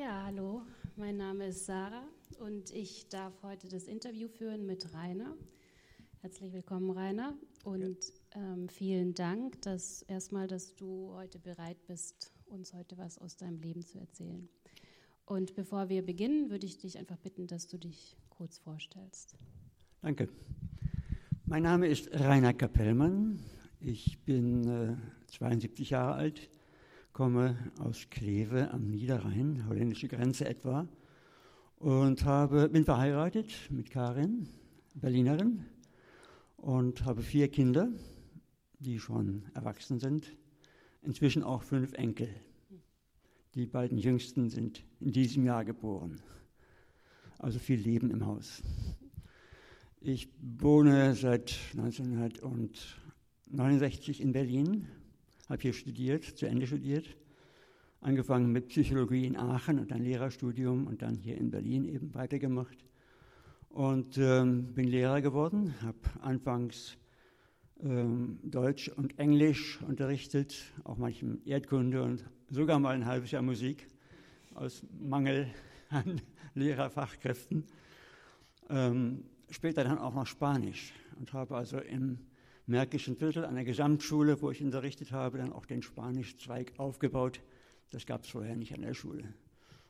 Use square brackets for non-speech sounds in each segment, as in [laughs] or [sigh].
Ja, hallo, mein Name ist Sarah und ich darf heute das Interview führen mit Rainer. Herzlich willkommen, Rainer, und ähm, vielen Dank, dass erstmal, dass du heute bereit bist, uns heute was aus deinem Leben zu erzählen. Und bevor wir beginnen, würde ich dich einfach bitten, dass du dich kurz vorstellst. Danke. Mein Name ist Rainer Kapellmann. Ich bin äh, 72 Jahre alt, komme aus Kleve am Niederrhein, holländische Grenze etwa, und habe, bin verheiratet mit Karin, Berlinerin, und habe vier Kinder, die schon erwachsen sind, inzwischen auch fünf Enkel. Die beiden jüngsten sind in diesem Jahr geboren. Also viel Leben im Haus. Ich wohne seit 1969 in Berlin, habe hier studiert, zu Ende studiert, angefangen mit Psychologie in Aachen und ein Lehrerstudium und dann hier in Berlin eben weitergemacht. Und ähm, bin Lehrer geworden, habe anfangs ähm, Deutsch und Englisch unterrichtet, auch manchmal Erdkunde und sogar mal ein halbes Jahr Musik aus Mangel [laughs] an Lehrerfachkräften. Ähm, später dann auch noch Spanisch und habe also im Märkischen Viertel an der Gesamtschule, wo ich unterrichtet habe, dann auch den Spanischzweig aufgebaut. Das gab es vorher nicht an der Schule.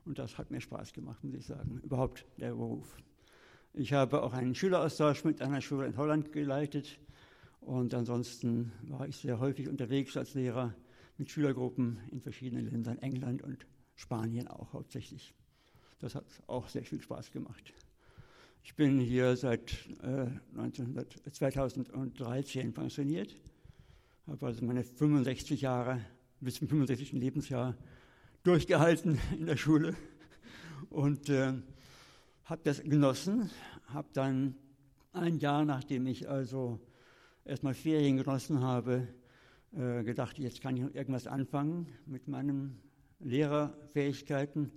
Und das hat mir Spaß gemacht, muss ich sagen, überhaupt der Beruf. Ich habe auch einen Schüleraustausch mit einer Schule in Holland geleitet und ansonsten war ich sehr häufig unterwegs als Lehrer mit Schülergruppen in verschiedenen Ländern, England und Spanien auch hauptsächlich. Das hat auch sehr viel Spaß gemacht. Ich bin hier seit äh, 1900, 2013 pensioniert, habe also meine 65 Jahre bis zum 65. Lebensjahr durchgehalten in der Schule und äh, habe das genossen, habe dann ein Jahr, nachdem ich also erstmal Ferien genossen habe, äh, gedacht, jetzt kann ich irgendwas anfangen mit meinen Lehrerfähigkeiten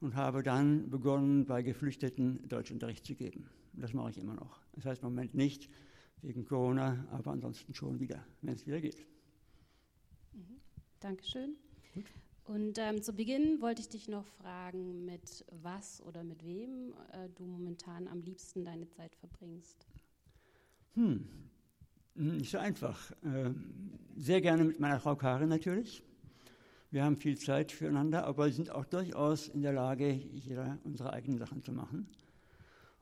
und habe dann begonnen, bei Geflüchteten Deutschunterricht zu geben. Das mache ich immer noch. Das heißt im Moment nicht wegen Corona, aber ansonsten schon wieder, wenn es wieder geht. Mhm. Dankeschön. Gut. Und ähm, zu Beginn wollte ich dich noch fragen, mit was oder mit wem äh, du momentan am liebsten deine Zeit verbringst. Hm, nicht so einfach. Äh, sehr gerne mit meiner Frau Karin natürlich. Wir haben viel Zeit füreinander, aber sind auch durchaus in der Lage, jeder unsere eigenen Sachen zu machen.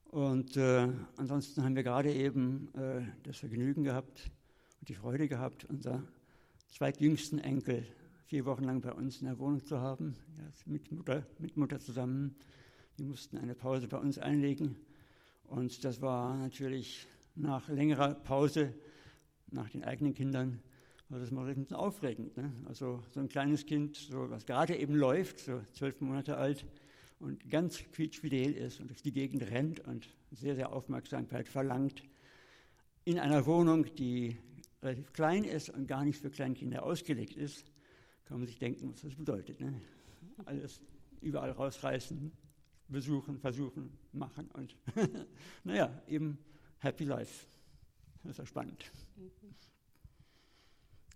Und äh, ansonsten haben wir gerade eben äh, das Vergnügen gehabt und die Freude gehabt, unser zweitjüngsten Enkel vier Wochen lang bei uns in der Wohnung zu haben, ja, mit, Mutter, mit Mutter zusammen. Die mussten eine Pause bei uns einlegen. Und das war natürlich nach längerer Pause nach den eigenen Kindern, das mal ein bisschen aufregend. Ne? Also so ein kleines Kind, so, was gerade eben läuft, so zwölf Monate alt und ganz quietschfidel ist und durch die Gegend rennt und sehr, sehr Aufmerksamkeit verlangt, in einer Wohnung, die relativ klein ist und gar nicht für Kleinkinder ausgelegt ist, kann man sich denken, was das bedeutet. Ne? Alles überall rausreißen, besuchen, versuchen, machen und [laughs] naja, eben Happy Life. Das ist ja spannend. Mhm.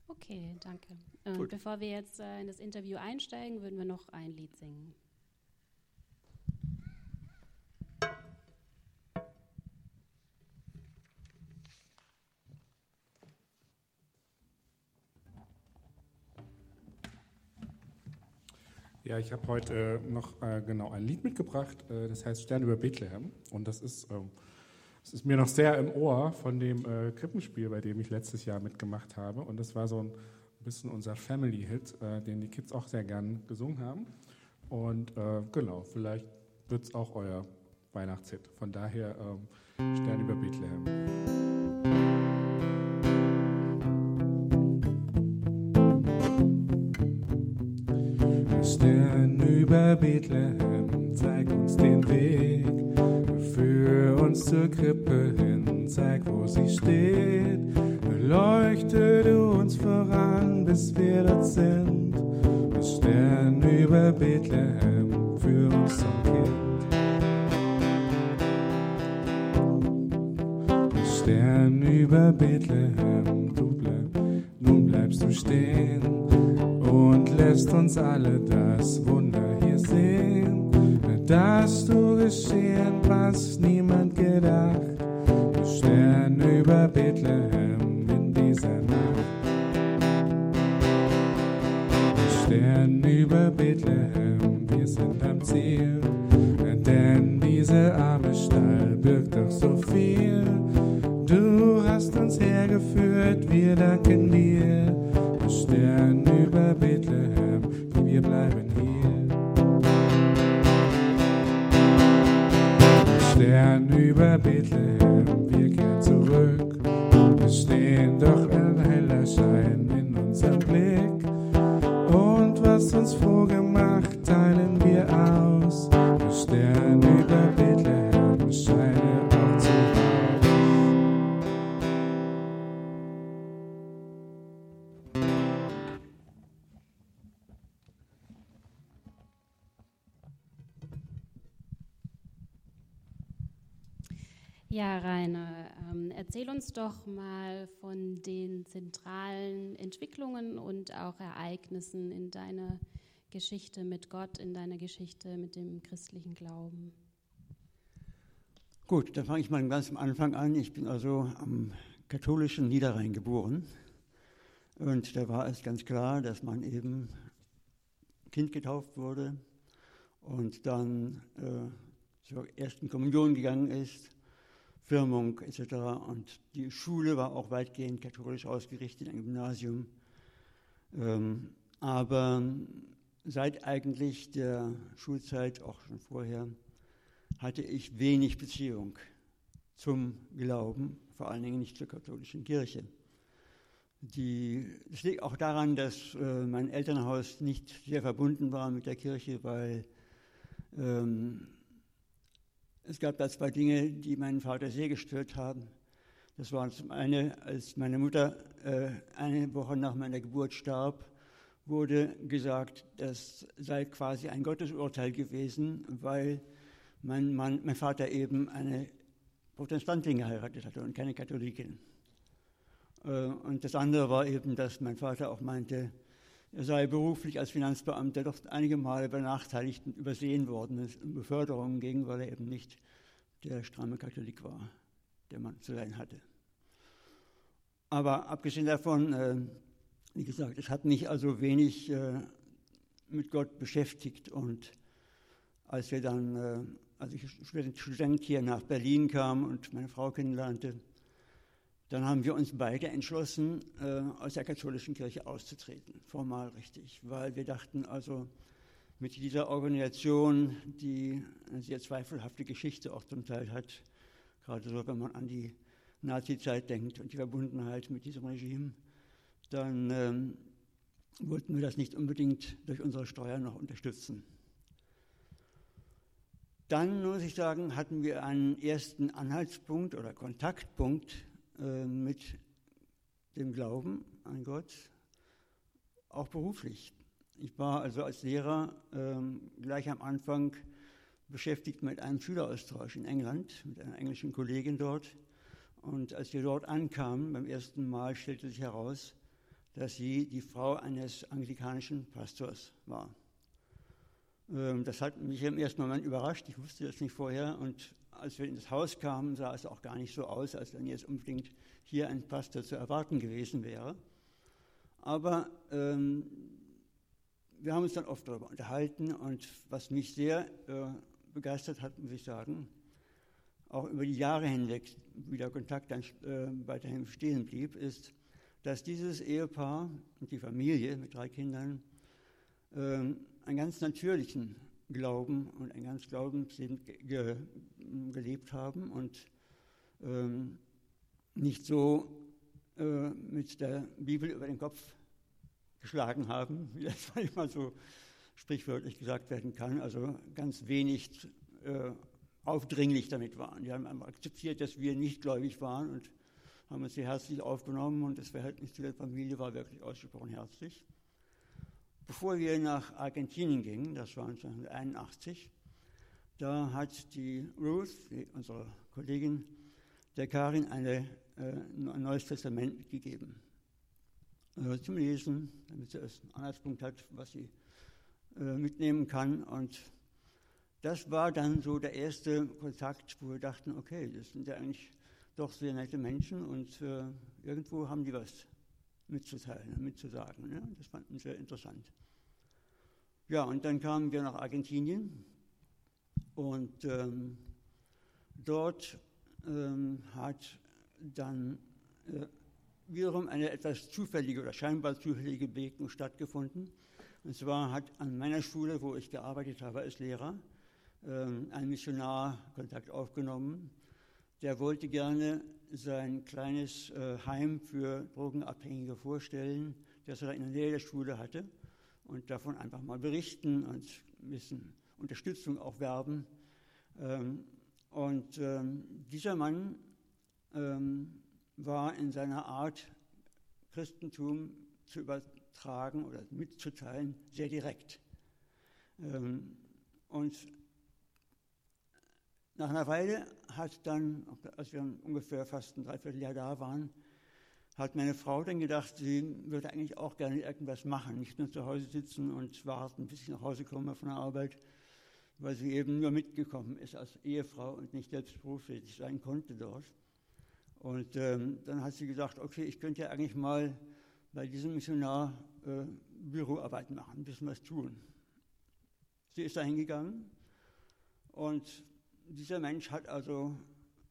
Okay, danke. Und bevor wir jetzt äh, in das Interview einsteigen, würden wir noch ein Lied singen. Ja, ich habe heute äh, noch äh, genau ein Lied mitgebracht, äh, das heißt Stern über Bethlehem. Und das ist ähm, es ist mir noch sehr im Ohr von dem äh, Krippenspiel, bei dem ich letztes Jahr mitgemacht habe. Und das war so ein bisschen unser Family-Hit, äh, den die Kids auch sehr gern gesungen haben. Und äh, genau, vielleicht wird es auch euer Weihnachtshit. Von daher ähm, Stern über Bethlehem. Stern über Bethlehem, zeig uns den Weg zur Krippe hin, zeig, wo sie steht. Leuchte du uns voran, bis wir dort sind. Das Stern über Bethlehem, führ uns zum Kind. Das Stern über Bethlehem, du bleib, nun bleibst du stehen. und lässt uns alle das Wunder hier sehen, dass du geschehen, was niemand gedacht. Stern über Bethlehem in dieser Nacht. Stern über Bethlehem, wir sind am Ziel, denn diese arme Stall birgt doch so viel. Du hast uns hergeführt, wir danken dir. Über erzähl uns doch mal von den zentralen Entwicklungen und auch Ereignissen in deiner Geschichte mit Gott, in deiner Geschichte mit dem christlichen Glauben. Gut, dann fange ich mal ganz am Anfang an. Ich bin also am katholischen Niederrhein geboren. Und da war es ganz klar, dass man eben Kind getauft wurde und dann äh, zur ersten Kommunion gegangen ist, Firmung etc. Und die Schule war auch weitgehend katholisch ausgerichtet, ein Gymnasium. Ähm, aber seit eigentlich der Schulzeit, auch schon vorher, hatte ich wenig Beziehung zum Glauben, vor allen Dingen nicht zur katholischen Kirche. Die, das liegt auch daran, dass äh, mein Elternhaus nicht sehr verbunden war mit der Kirche, weil ähm, es gab da zwei Dinge, die meinen Vater sehr gestört haben. Das war zum einen, als meine Mutter äh, eine Woche nach meiner Geburt starb, wurde gesagt, das sei quasi ein Gottesurteil gewesen, weil mein, Mann, mein Vater eben eine Protestantin geheiratet hatte und keine Katholikin. Äh, und das andere war eben, dass mein Vater auch meinte, er sei beruflich als Finanzbeamter doch einige Male benachteiligt und übersehen worden, um Beförderungen ging, weil er eben nicht der stramme Katholik war, der man zu sein hatte. Aber abgesehen davon, äh, wie gesagt, es hat mich also wenig äh, mit Gott beschäftigt und als wir dann, äh, als ich Student hier nach Berlin kam und meine Frau kennenlernte, dann haben wir uns beide entschlossen, äh, aus der katholischen Kirche auszutreten, formal richtig, weil wir dachten, also mit dieser Organisation, die eine sehr zweifelhafte Geschichte auch zum Teil hat, gerade so, wenn man an die Nazi-Zeit denkt und die Verbundenheit mit diesem Regime, dann ähm, wollten wir das nicht unbedingt durch unsere Steuern noch unterstützen. Dann muss ich sagen, hatten wir einen ersten Anhaltspunkt oder Kontaktpunkt äh, mit dem Glauben an Gott, auch beruflich. Ich war also als Lehrer ähm, gleich am Anfang beschäftigt mit einem Schüleraustausch in England, mit einer englischen Kollegin dort. Und als wir dort ankamen, beim ersten Mal stellte sich heraus, dass sie die Frau eines anglikanischen Pastors war. Ähm, das hat mich im ersten Moment überrascht, ich wusste das nicht vorher. Und als wir in das Haus kamen, sah es auch gar nicht so aus, als wenn jetzt unbedingt hier ein Pastor zu erwarten gewesen wäre. Aber ähm, wir haben uns dann oft darüber unterhalten und was mich sehr äh, begeistert hat, muss ich sagen, auch über die Jahre hinweg, wie der Kontakt dann äh, weiterhin bestehen blieb, ist, dass dieses Ehepaar und die Familie mit drei Kindern äh, einen ganz natürlichen Glauben und ein ganz Glaubensleben ge gelebt haben und ähm, nicht so äh, mit der Bibel über den Kopf geschlagen haben, wie das [laughs] manchmal so sprichwörtlich gesagt werden kann, also ganz wenig äh, aufdringlich damit waren. Die haben akzeptiert, dass wir nicht gläubig waren und haben uns sehr herzlich aufgenommen und das Verhältnis zu der Familie war wirklich ausgesprochen herzlich. Bevor wir nach Argentinien gingen, das war 1981, da hat die Ruth, die, unsere Kollegin, der Karin eine, äh, ein neues Testament gegeben. äh, zum Lesen, damit sie einen Anhaltspunkt hat, was sie äh, mitnehmen kann. Und das war dann so der erste Kontakt, wo wir dachten, okay, das sind ja eigentlich doch sehr nette Menschen und äh, irgendwo haben die was mitzuteilen, mitzusagen. Ne? Das fanden sehr interessant. Ja, und dann kamen wir nach Argentinien und ähm, dort ähm, hat dann äh, wiederum eine etwas zufällige oder scheinbar zufällige Begegnung stattgefunden. Und zwar hat an meiner Schule, wo ich gearbeitet habe als Lehrer, ähm, ein Missionar Kontakt aufgenommen. Der wollte gerne sein kleines äh, Heim für Drogenabhängige vorstellen, das er in der Nähe der Schule hatte und davon einfach mal berichten und ein bisschen Unterstützung auch werben. Ähm, und ähm, dieser Mann war in seiner Art, Christentum zu übertragen oder mitzuteilen, sehr direkt. Ähm, und nach einer Weile hat dann, als wir ungefähr fast ein Dreivierteljahr da waren, hat meine Frau dann gedacht, sie würde eigentlich auch gerne irgendwas machen, nicht nur zu Hause sitzen und warten, bis ich nach Hause komme von der Arbeit, weil sie eben nur mitgekommen ist als Ehefrau und nicht selbst berufstätig sein konnte dort. Und ähm, dann hat sie gesagt, okay, ich könnte ja eigentlich mal bei diesem Missionar äh, Büroarbeit machen, ein bisschen was tun. Sie ist da hingegangen und dieser Mensch hat also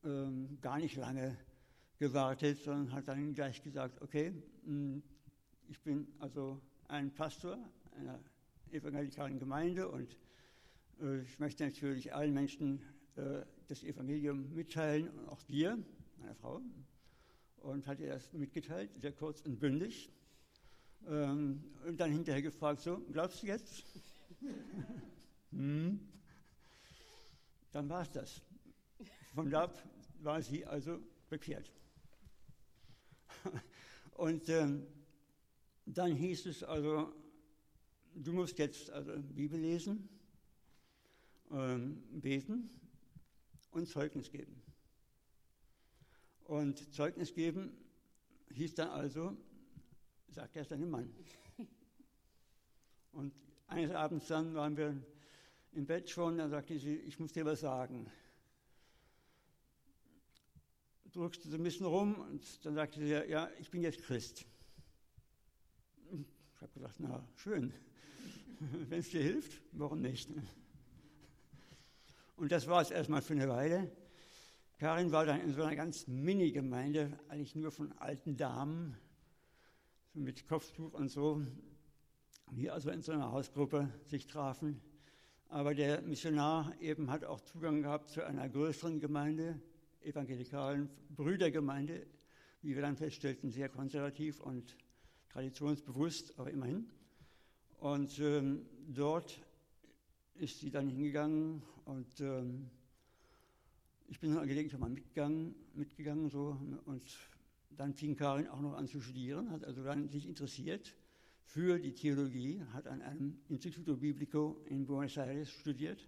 ähm, gar nicht lange gewartet, sondern hat dann gleich gesagt, okay, hm, ich bin also ein Pastor einer evangelikalen Gemeinde und äh, ich möchte natürlich allen Menschen äh, das Evangelium mitteilen und auch dir meiner Frau, und hat ihr das mitgeteilt, sehr kurz und bündig. Ähm, und dann hinterher gefragt, so, glaubst du jetzt? [laughs] hm. Dann war es das. Von da war sie also bekehrt. und ähm, dann hieß es also, du musst jetzt also Bibel lesen, ähm, beten und Zeugnis geben. Und Zeugnis geben hieß dann also, sagt er seinem Mann. [laughs] Und eines Abends dann waren wir im Bett schon, dann sagte sie, ich muss dir was sagen. Drückst du so ein bisschen rum und dann sagte sie, ja, ich bin jetzt Christ. Ich habe gesagt, na, schön. [laughs] Wenn es dir hilft, warum nicht? Und das war es erstmal für eine Weile. Karin war dann in so einer ganz Mini-Gemeinde, eigentlich nur von alten Damen, so mit Kopftuch und so, die also in so einer Hausgruppe sich trafen. Aber der Missionar eben hat auch Zugang gehabt zu einer größeren Gemeinde, evangelikalen Brüdergemeinde, wie wir dann feststellten, sehr konservativ und traditionsbewusst, aber immerhin. Und ähm, dort ist sie dann hingegangen und ähm, ich bin dann gelegentlich mal mitgegangen, mitgegangen so, und dann fing Karin auch noch an zu studieren, hat also dann sich interessiert für die Theologie, hat an einem Instituto Biblico in Buenos Aires studiert.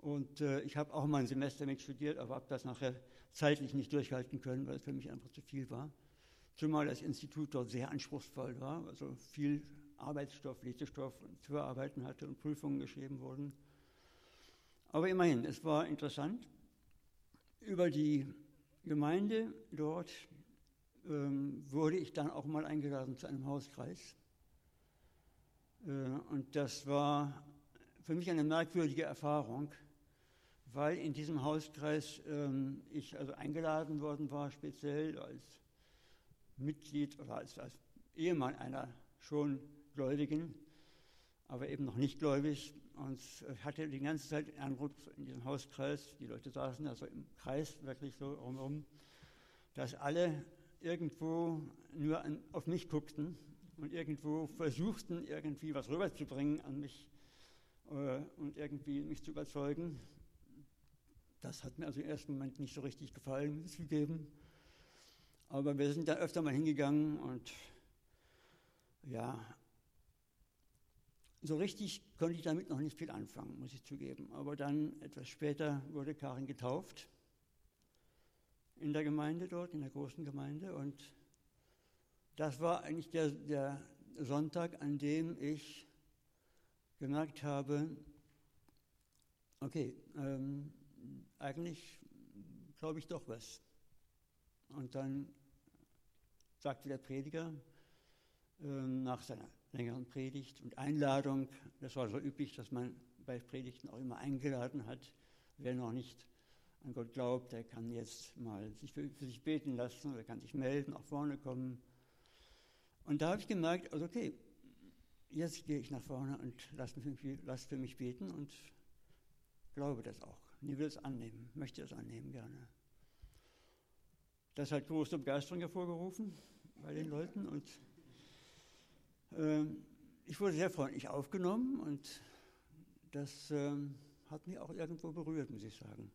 Und äh, ich habe auch mal ein Semester mit studiert, aber habe das nachher zeitlich nicht durchhalten können, weil es für mich einfach zu viel war. Zumal das Institut dort sehr anspruchsvoll war, also viel Arbeitsstoff, Lesestoff zu bearbeiten hatte und Prüfungen geschrieben wurden. Aber immerhin, es war interessant über die Gemeinde dort ähm, wurde ich dann auch mal eingeladen zu einem Hauskreis. Äh, und das war für mich eine merkwürdige Erfahrung, weil in diesem Hauskreis ähm, ich also eingeladen worden war, speziell als Mitglied oder als, als Ehemann einer schon Gläubigen, aber eben noch nicht gläubig. Und ich hatte die ganze Zeit den Eindruck in diesem Hauskreis, die Leute saßen also im Kreis wirklich so rumherum, dass alle irgendwo nur auf mich guckten und irgendwo versuchten, irgendwie was rüberzubringen an mich äh, und irgendwie mich zu überzeugen. Das hat mir also im ersten Moment nicht so richtig gefallen, muss ich zugeben. Aber wir sind da öfter mal hingegangen und ja, so richtig konnte ich damit noch nicht viel anfangen, muss ich zugeben. Aber dann, etwas später, wurde Karin getauft in der Gemeinde dort, in der großen Gemeinde. Und das war eigentlich der, der Sonntag, an dem ich gemerkt habe, okay, ähm, eigentlich glaube ich doch was. Und dann sagte der Prediger äh, nach seiner längeren Predigt und Einladung, das war so üblich, dass man bei Predigten auch immer eingeladen hat, wer noch nicht an Gott glaubt, der kann jetzt mal sich für, für sich beten lassen oder kann sich melden, nach vorne kommen. Und da habe ich gemerkt, also okay, jetzt gehe ich nach vorne und lasse für, mich, lass für mich beten und glaube das auch. Ich will es annehmen, möchte es annehmen gerne. Das hat große Begeisterung hervorgerufen bei den Leuten und äh, ich wurde sehr freundlich aufgenommen und das äh, hat mich auch irgendwo berührt, muss ich sagen.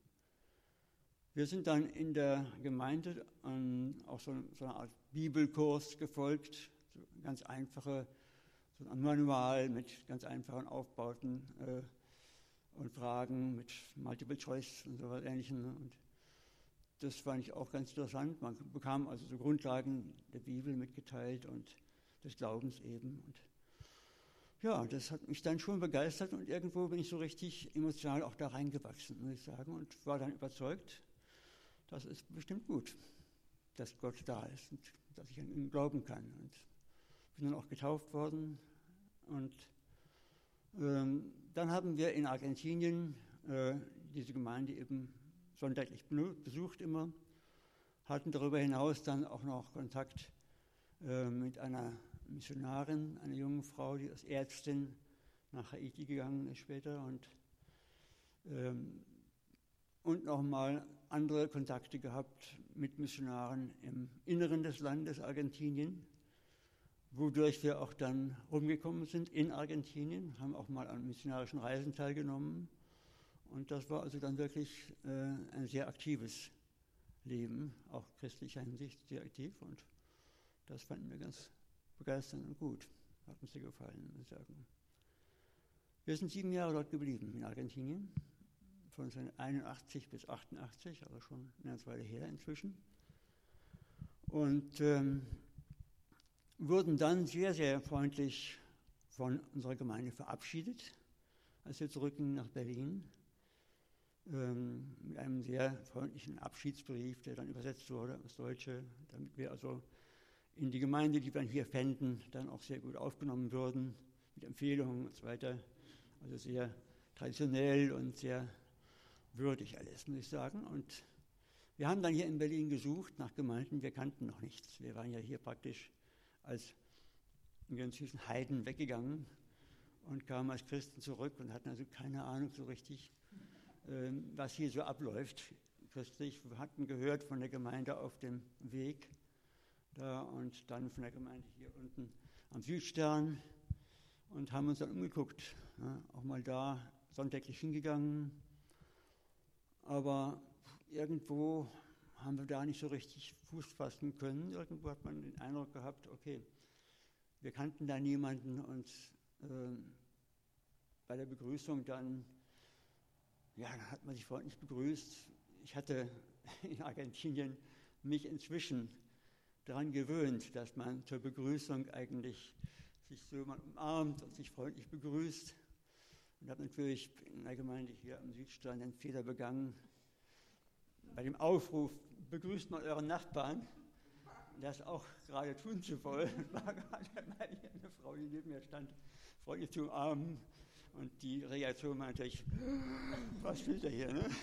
Wir sind dann in der Gemeinde an auch so, so eine Art Bibelkurs gefolgt, so ganz einfache, so ein Manual mit ganz einfachen Aufbauten äh, und Fragen mit Multiple Choice und so was Ähnlichem. Und das fand ich auch ganz interessant. Man bekam also so Grundlagen der Bibel mitgeteilt und des Glaubens eben. Und ja, das hat mich dann schon begeistert und irgendwo bin ich so richtig emotional auch da reingewachsen, muss ich sagen, und war dann überzeugt, das ist bestimmt gut, dass Gott da ist und dass ich an ihn glauben kann. Und bin dann auch getauft worden. Und ähm, dann haben wir in Argentinien äh, diese Gemeinde eben sonntaglich besucht immer, hatten darüber hinaus dann auch noch Kontakt äh, mit einer Missionarin, einer jungen Frau, die als Ärztin nach Haiti gegangen ist später und, ähm, und nochmal andere Kontakte gehabt mit Missionaren im Inneren des Landes Argentinien, wodurch wir auch dann rumgekommen sind in Argentinien, haben auch mal an missionarischen Reisen teilgenommen und das war also dann wirklich äh, ein sehr aktives Leben, auch christlicher Hinsicht sehr aktiv. Und das fanden wir ganz begeisternd und gut. Hat uns sehr gefallen, muss ich sagen. Wir sind sieben Jahre dort geblieben in Argentinien, von 1981 bis 88, also schon eine ganze Weile her inzwischen. Und ähm, wurden dann sehr, sehr freundlich von unserer Gemeinde verabschiedet, als wir zurückgingen nach Berlin ähm, mit einem sehr freundlichen Abschiedsbrief, der dann übersetzt wurde ins Deutsche, damit wir also in die Gemeinde, die wir hier fänden, dann auch sehr gut aufgenommen würden, mit Empfehlungen und so weiter. Also sehr traditionell und sehr würdig alles, muss ich sagen. Und wir haben dann hier in Berlin gesucht nach Gemeinden, wir kannten noch nichts. Wir waren ja hier praktisch als ganz süßen Heiden weggegangen und kamen als Christen zurück und hatten also keine Ahnung so richtig, ähm, was hier so abläuft christlich. Hatten gehört von der Gemeinde auf dem Weg da und dann von der Gemeinde hier unten am Südstern und haben uns dann umgeguckt, auch mal da sonntäglich hingegangen. Aber irgendwo haben wir da nicht so richtig Fuß fassen können. Irgendwo hat man den Eindruck gehabt, okay, wir kannten da niemanden und äh, bei der Begrüßung dann ja, dann hat man sich freundlich begrüßt. Ich hatte [laughs] in Argentinien mich inzwischen daran gewöhnt, dass man zur Begrüßung eigentlich sich so mal umarmt und sich freundlich begrüßt. Und habe natürlich in der Gemeinde hier am Südstrand einen Fehler begangen. Bei dem Aufruf, begrüßt mal euren Nachbarn, das auch gerade tun zu wollen, war gerade eine Frau, die neben mir stand, freundlich zu umarmen. Und die Reaktion war natürlich, [laughs] was will der hier? Ne? [laughs]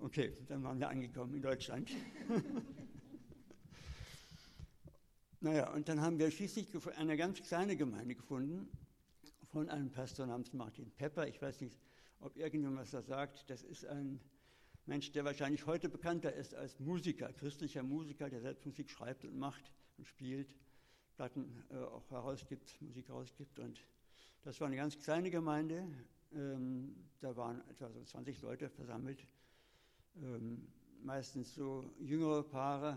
Okay, dann waren wir angekommen in Deutschland. [laughs] naja, und dann haben wir schließlich eine ganz kleine Gemeinde gefunden von einem Pastor namens Martin Pepper. Ich weiß nicht, ob irgendjemand was da sagt. Das ist ein Mensch, der wahrscheinlich heute bekannter ist als Musiker, christlicher Musiker, der selbst Musik schreibt und macht und spielt, Platten äh, auch herausgibt, Musik herausgibt und das war eine ganz kleine Gemeinde. Ähm, da waren etwa so 20 Leute versammelt. Ähm, meistens so jüngere Paare,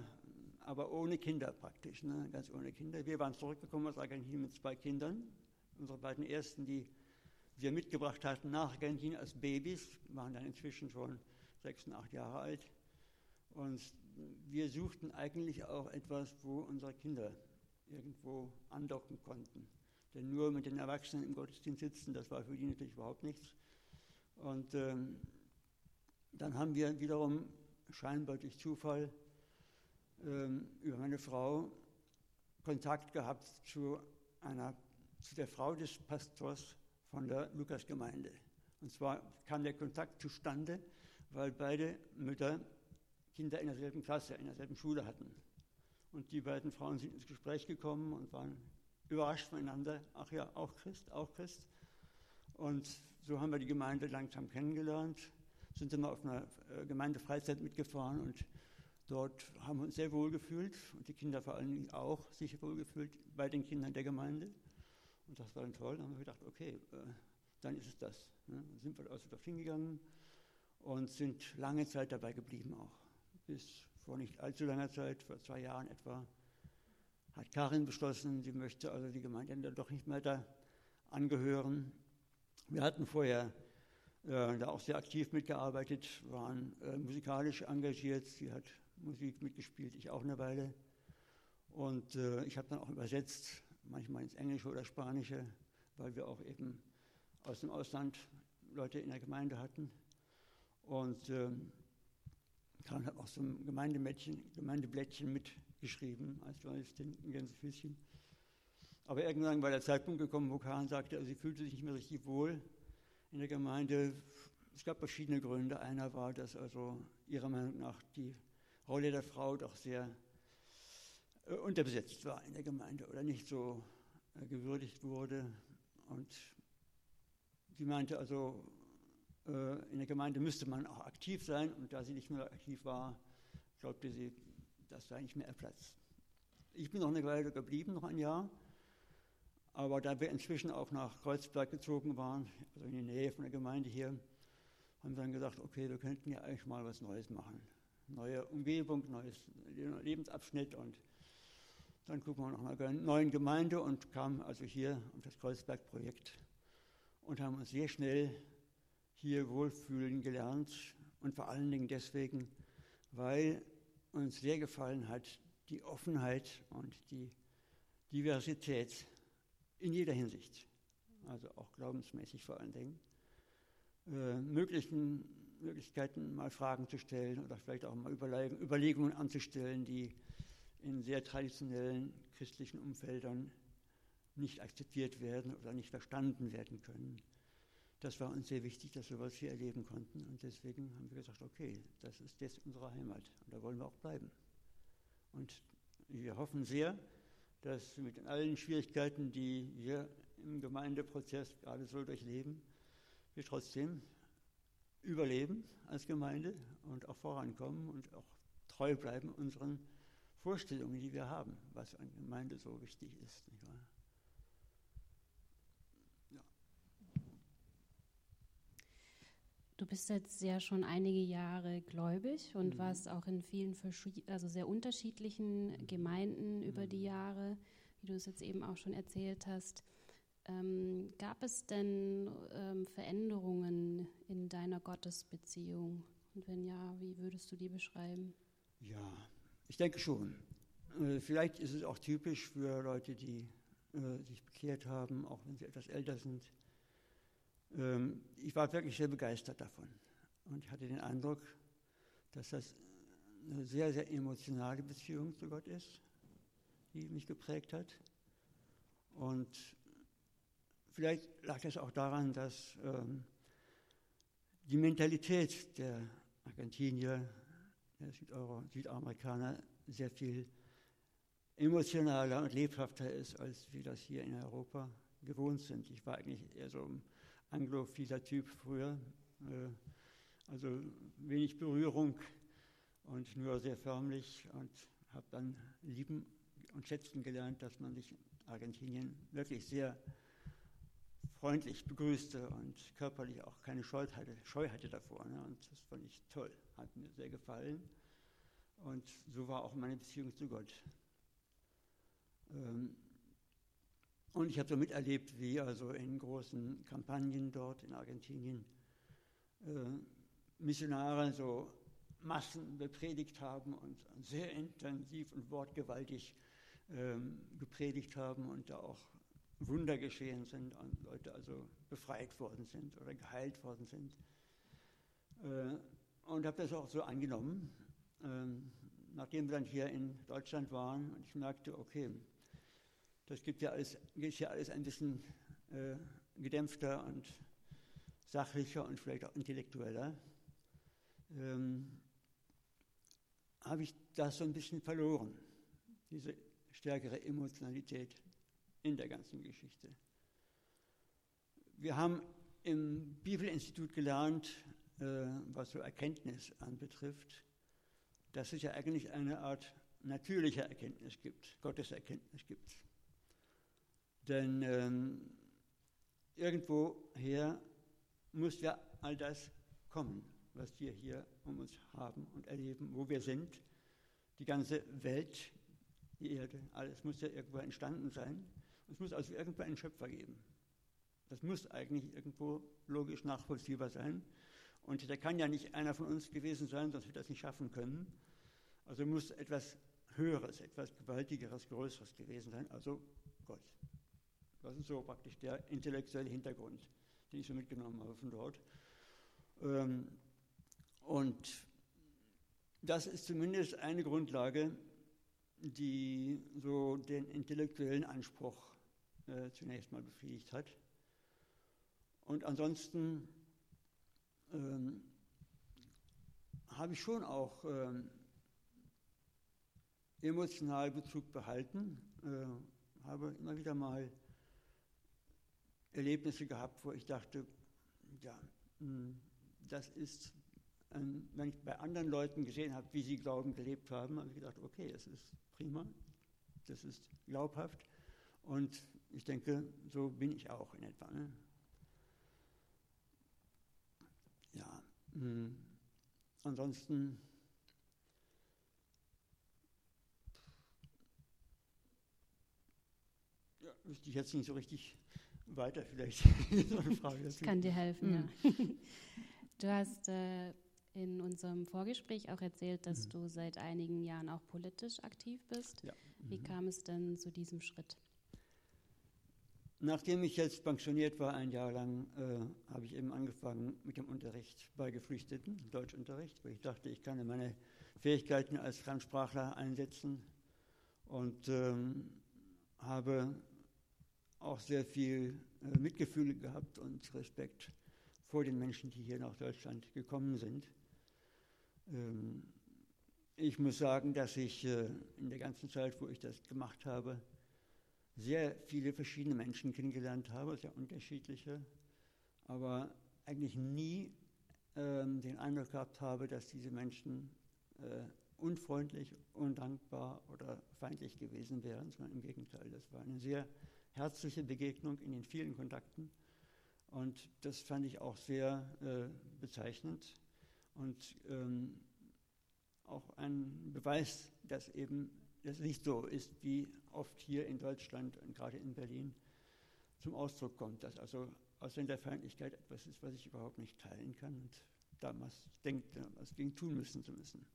aber ohne Kinder praktisch, ne? ganz ohne Kinder. Wir waren zurückgekommen aus Argentinien mit zwei Kindern. Unsere beiden ersten, die wir mitgebracht hatten nach Argentinien als Babys, waren dann inzwischen schon sechs und acht Jahre alt. Und wir suchten eigentlich auch etwas, wo unsere Kinder irgendwo andocken konnten. Denn nur mit den Erwachsenen im Gottesdienst sitzen, das war für die natürlich überhaupt nichts. Und ähm, dann haben wir wiederum scheinbar durch Zufall ähm, über meine Frau Kontakt gehabt zu, einer, zu der Frau des Pastors von der Lukasgemeinde. Und zwar kam der Kontakt zustande, weil beide Mütter Kinder in derselben Klasse, in derselben Schule hatten. Und die beiden Frauen sind ins Gespräch gekommen und waren überrascht voneinander. Ach ja, auch Christ, auch Christ. Und so haben wir die Gemeinde langsam kennengelernt, sind dann auf einer äh, Gemeindefreizeit mitgefahren und dort haben wir uns sehr wohl gefühlt und die Kinder vor allen Dingen auch sich wohl gefühlt bei den Kindern der Gemeinde. Und das war dann toll. Dann haben wir gedacht, okay, äh, dann ist es das. Dann sind wir also dort hingegangen und sind lange Zeit dabei geblieben auch. Bis vor nicht allzu langer Zeit, vor zwei Jahren etwa, hat Karin beschlossen, sie möchte also die Gemeinde dann doch nicht mehr da angehören. Wir hatten vorher äh, da auch sehr aktiv mitgearbeitet, waren äh, musikalisch engagiert. Sie hat Musik mitgespielt, ich auch eine Weile. Und äh, ich habe dann auch übersetzt, manchmal ins Englische oder Spanische, weil wir auch eben aus dem Ausland Leute in der Gemeinde hatten. Und ähm, hat auch so ein Gemeindemädchen, Gemeindeblättchen mitgeschrieben als Journalistin in Gänsefüßchen. Aber irgendwann war der Zeitpunkt gekommen, wo Karin sagte, also sie fühlte sich nicht mehr richtig wohl in der Gemeinde. Es gab verschiedene Gründe. Einer war, dass also ihrer Meinung nach die Rolle der Frau doch sehr äh, unterbesetzt war in der Gemeinde oder nicht so äh, gewürdigt wurde. Und sie meinte also, in der Gemeinde müsste man auch aktiv sein und da sie nicht mehr aktiv war, glaubte sie, das sei nicht mehr ihr Platz. Ich bin noch eine Weile geblieben, noch ein Jahr, aber da wir inzwischen auch nach Kreuzberg gezogen waren, also in die Nähe von der Gemeinde hier, haben wir dann gesagt, okay, wir könnten ja eigentlich mal was Neues machen. Neue Umgebung, neues Lebensabschnitt und dann gucken wir nach einer neuen Gemeinde und kamen also hier auf das Kreuzberg-Projekt und haben uns sehr schnell hier wohlfühlen gelernt und vor allen Dingen deswegen, weil uns sehr gefallen hat die Offenheit und die Diversität in jeder Hinsicht, also auch glaubensmäßig vor allen Dingen, äh, möglichen Möglichkeiten, mal Fragen zu stellen oder vielleicht auch mal Überlegungen anzustellen, die in sehr traditionellen christlichen Umfeldern nicht akzeptiert werden oder nicht verstanden werden können das war uns sehr wichtig, dass wir was hier erleben konnten. Und deswegen haben wir gesagt, okay, das ist jetzt unsere Heimat und da wollen wir auch bleiben. Und wir hoffen sehr, dass mit allen Schwierigkeiten, die wir im Gemeindeprozess gerade so durchleben, wir trotzdem überleben als Gemeinde und auch vorankommen und auch treu bleiben unseren Vorstellungen, die wir haben, was an Gemeinde so wichtig ist. Nicht wahr? Du bist jetzt ja schon einige Jahre gläubig und mhm. warst auch in vielen also sehr unterschiedlichen mhm. Gemeinden mhm. über die Jahre, wie du es jetzt eben auch schon erzählt hast. Ähm, gab es denn ähm, Veränderungen in deiner Gottesbeziehung? Und wenn ja, wie würdest du die beschreiben? Ja, ich denke schon. Äh, vielleicht ist es auch typisch für Leute, die äh, sich bekehrt haben, auch wenn sie etwas älter sind ich war wirklich sehr begeistert davon und ich hatte den Eindruck, dass das eine sehr, sehr emotionale Beziehung zu Gott ist, die mich geprägt hat. Und vielleicht lag es auch daran, dass ähm, die Mentalität der Argentinier, der Südeuro, Südamerikaner sehr viel emotionaler und lebhafter ist, als wir das hier in Europa gewohnt sind. Ich war eigentlich eher so im anglophiler Typ früher. Äh, also wenig Berührung und nur sehr förmlich und habe dann lieben und schätzen gelernt, dass man sich in Argentinien wirklich sehr freundlich begrüßte und körperlich auch keine Scheu hatte, Scheu hatte davor. Ne? Und das fand ich toll, hat mir sehr gefallen. Und so war auch meine Beziehung zu Gott. Ähm, und ich habe so miterlebt, wie also in großen Kampagnen dort in Argentinien äh, Missionare so Massen bepredigt haben und sehr intensiv und wortgewaltig ähm, gepredigt haben und da auch Wunder geschehen sind und Leute also befreit worden sind oder geheilt worden sind. Äh, und habe das auch so angenommen. Ähm, nachdem wir dann hier in Deutschland waren und ich merkte, okay, das gibt ja alles, ist ja alles ein bisschen äh, gedämpfter und sachlicher und vielleicht auch intellektueller, ähm, habe ich das so ein bisschen verloren, diese stärkere Emotionalität in der ganzen Geschichte. Wir haben im Bibelinstitut gelernt, äh, was so Erkenntnis anbetrifft, dass es ja eigentlich eine Art natürlicher Erkenntnis gibt, Gottes Erkenntnis gibt. Denn ähm, irgendwoher muss ja all das kommen, was wir hier um uns haben und erleben, wo wir sind. Die ganze Welt, die Erde, alles muss ja irgendwo entstanden sein. Es muss also irgendwo einen Schöpfer geben. Das muss eigentlich irgendwo logisch nachvollziehbar sein. Und der kann ja nicht einer von uns gewesen sein, sonst wir das nicht schaffen können. Also muss etwas Höheres, etwas Gewaltigeres, Größeres gewesen sein, also Gott. Das ist so praktisch der intellektuelle Hintergrund, den ich so mitgenommen habe von dort. Ähm, und das ist zumindest eine Grundlage, die so den intellektuellen Anspruch äh, zunächst mal befriedigt hat. Und ansonsten ähm, habe ich schon auch ähm, emotional Bezug behalten, äh, habe immer wieder mal Erlebnisse gehabt, wo ich dachte, ja, hm, das ist, ähm, wenn ich bei anderen Leuten gesehen habe, wie sie Glauben gelebt haben, habe ich gedacht, okay, das ist prima, das ist glaubhaft und ich denke, so bin ich auch in etwa. Ne? Ja, mh, hm, ansonsten ja, wüsste ich jetzt nicht so richtig weiter vielleicht. [laughs] so eine Frage das kann dir helfen, ja. Du hast äh, in unserem Vorgespräch auch erzählt, dass mhm. du seit einigen Jahren auch politisch aktiv bist. Ja. Mhm. Wie kam es denn zu diesem Schritt? Nachdem ich jetzt pensioniert war, ein Jahr lang, äh, habe ich eben angefangen mit dem Unterricht bei Geflüchteten, Deutschunterricht, weil ich dachte, ich kann meine Fähigkeiten als Fremdsprachler einsetzen und ähm, habe auch sehr viel äh, Mitgefühl gehabt und Respekt vor den Menschen, die hier nach Deutschland gekommen sind. Ähm, ich muss sagen, dass ich äh, in der ganzen Zeit, wo ich das gemacht habe, sehr viele verschiedene Menschen kennengelernt habe, sehr unterschiedliche, aber eigentlich nie ähm, den Eindruck gehabt habe, dass diese Menschen äh, unfreundlich, undankbar oder feindlich gewesen wären, sondern im Gegenteil. Das war eine sehr herzliche Begegnung in den vielen Kontakten. Und das fand ich auch sehr äh, bezeichnend und ähm, auch ein Beweis, dass eben das nicht so ist, wie oft hier in Deutschland und gerade in Berlin zum Ausdruck kommt, dass also Ausländerfeindlichkeit etwas ist, was ich überhaupt nicht teilen kann und damals denkte, was gegen tun müssen zu müssen.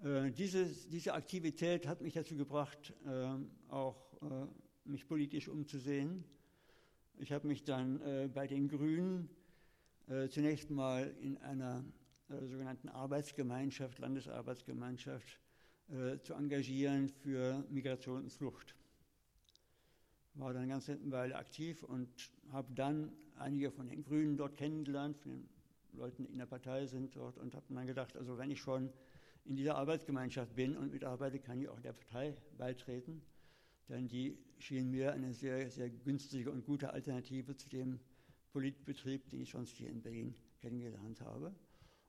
Äh, dieses, diese Aktivität hat mich dazu gebracht, äh, auch mich politisch umzusehen. Ich habe mich dann äh, bei den Grünen äh, zunächst mal in einer äh, sogenannten Arbeitsgemeinschaft, Landesarbeitsgemeinschaft, äh, zu engagieren für Migration und Flucht. War dann eine ganze Weile aktiv und habe dann einige von den Grünen dort kennengelernt, von den Leuten, die in der Partei sind dort und habe dann gedacht, also wenn ich schon in dieser Arbeitsgemeinschaft bin und mitarbeite, kann ich auch der Partei beitreten denn die schien mir eine sehr, sehr günstige und gute Alternative zu dem Politbetrieb, den ich sonst hier in Berlin kennengelernt habe.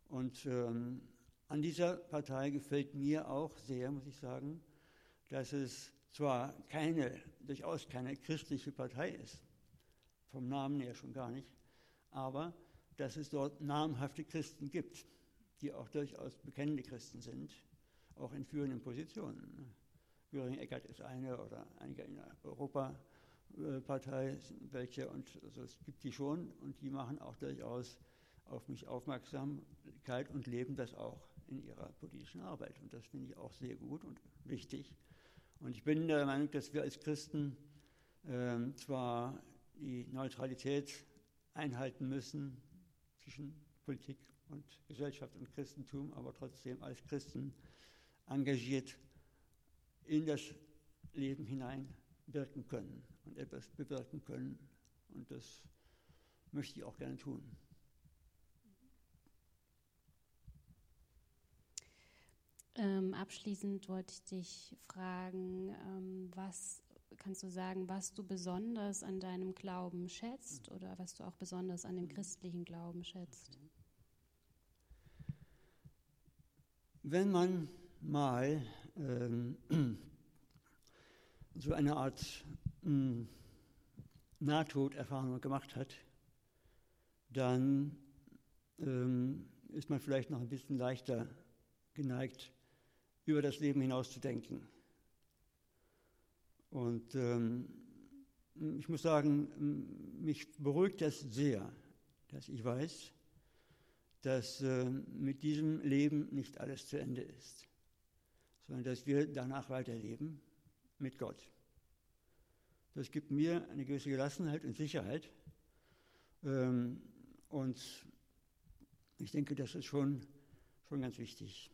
Und ähm, an dieser Partei gefällt mir auch sehr, muss ich sagen, dass es zwar keine, durchaus keine christliche Partei ist, vom Namen her schon gar nicht, aber dass es dort namhafte Christen gibt, die auch durchaus bekennende Christen sind, auch in führenden Positionen. Göring-Eckert ist eine oder einige in der Europapartei welche und also es gibt die schon und die machen auch durchaus auf mich Aufmerksamkeit und leben das auch in ihrer politischen Arbeit. Und das finde ich auch sehr gut und wichtig. Und ich bin der Meinung, dass wir als Christen äh, zwar die Neutralität einhalten müssen zwischen Politik und Gesellschaft und Christentum, aber trotzdem als Christen engagiert in das Leben hinein wirken können und etwas bewirken können. Und das möchte ich auch gerne tun. Ähm, abschließend wollte ich dich fragen, ähm, was kannst du sagen, was du besonders an deinem Glauben schätzt oder was du auch besonders an dem christlichen Glauben schätzt? Wenn man mal [clears throat] so eine Art ähm, Nahtoderfahrung gemacht hat, dann ähm, ist man vielleicht noch ein bisschen leichter geneigt, über das Leben hinaus zu denken. Und ähm, ich muss sagen, mich beruhigt das sehr, dass ich weiß, dass äh, mit diesem Leben nicht alles zu Ende ist, sondern dass wir danach weiterleben mit Gott. Das gibt mir eine gewisse Gelassenheit und Sicherheit. Ähm, und ich denke, das ist schon, schon ganz wichtig.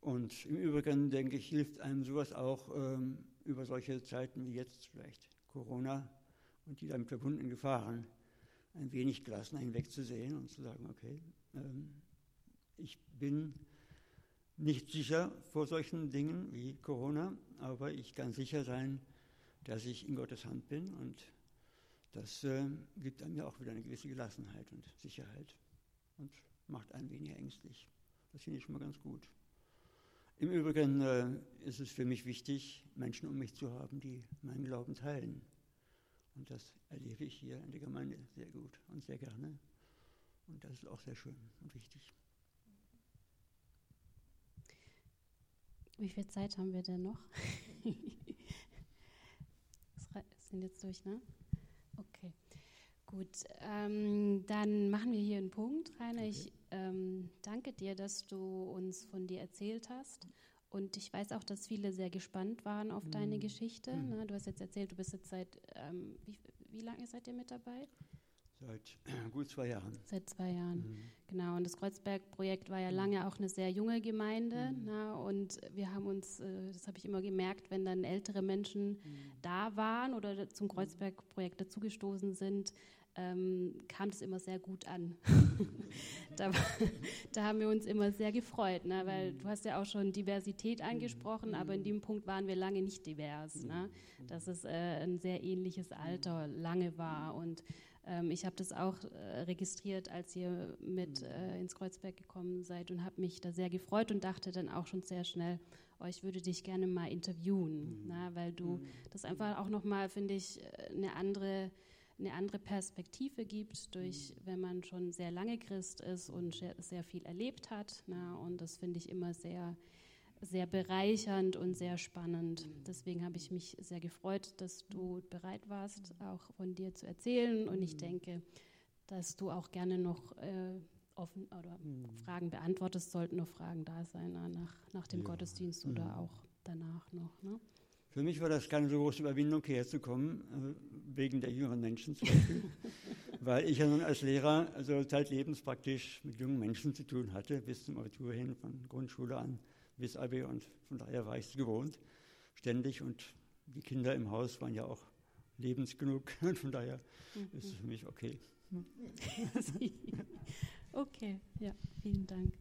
Und im Übrigen, denke ich, hilft einem sowas auch ähm, über solche Zeiten wie jetzt vielleicht Corona und die damit verbundenen Gefahren ein wenig gelassener hinwegzusehen und zu sagen, okay, ähm, ich bin nicht sicher vor solchen Dingen wie Corona, aber ich kann sicher sein, dass ich in Gottes Hand bin und das äh, gibt einem ja auch wieder eine gewisse Gelassenheit und Sicherheit und macht einen weniger ängstlich. Das finde ich schon mal ganz gut. Im Übrigen äh, ist es für mich wichtig, Menschen um mich zu haben, die meinen Glauben teilen. Und das erlebe ich hier in der Gemeinde sehr gut und sehr gerne. Und das ist auch sehr schön und wichtig. Wie viel Zeit haben wir denn noch? [laughs] sind jetzt durch, ne? Okay. Gut, ähm, dann machen wir hier einen Punkt, Rainer. Okay. Ich ähm, danke dir, dass du uns von dir erzählt hast. Und ich weiß auch, dass viele sehr gespannt waren auf mhm. deine Geschichte. Mhm. Ne? Du hast jetzt erzählt, du bist jetzt seit, ähm, wie, wie lange seid ihr mit dabei? Seit [clears throat] gut zwei Jahren. Seit zwei Jahren, mhm. genau. Und das Kreuzberg-Projekt war ja mhm. lange auch eine sehr junge Gemeinde. Mhm. Na, und wir haben uns, äh, das habe ich immer gemerkt, wenn dann ältere Menschen mhm. da waren oder zum Kreuzberg-Projekt dazugestoßen sind, ähm, kam das immer sehr gut an. [laughs] [laughs] da, da, haben wir uns immer sehr gefreut, ne? weil du hast ja auch schon Diversität angesprochen, aber in dem Punkt waren wir lange nicht divers. Ne? Dass es äh, ein sehr ähnliches Alter lange war und ähm, ich habe das auch äh, registriert, als ihr mit äh, ins Kreuzberg gekommen seid und habe mich da sehr gefreut und dachte dann auch schon sehr schnell, oh, ich würde dich gerne mal interviewen, mhm. na, weil du das einfach auch nochmal, finde ich, äh, eine andere eine andere Perspektive gibt, durch, wenn man schon sehr lange Christ ist und sehr viel erlebt hat. Na, und das finde ich immer sehr, sehr bereichernd und sehr spannend. Deswegen habe ich mich sehr gefreut, dass du bereit warst, auch von dir zu erzählen. Und ich denke, dass du auch gerne noch äh, offen oder Fragen beantwortest, sollten noch Fragen da sein nach, nach dem ja. Gottesdienst oder mhm. auch danach noch. Ne? Für mich war das keine so große Überwindung, herzukommen, äh, wegen der jüngeren Menschen zum Beispiel, [laughs] weil ich ja nun als Lehrer also zeitlebens praktisch mit jungen Menschen zu tun hatte, bis zum Abitur hin, von Grundschule an bis Abi und von daher war ich es gewohnt, ständig und die Kinder im Haus waren ja auch lebensgenug [laughs] und von daher mhm. ist es für mich okay. [laughs] okay, ja, vielen Dank.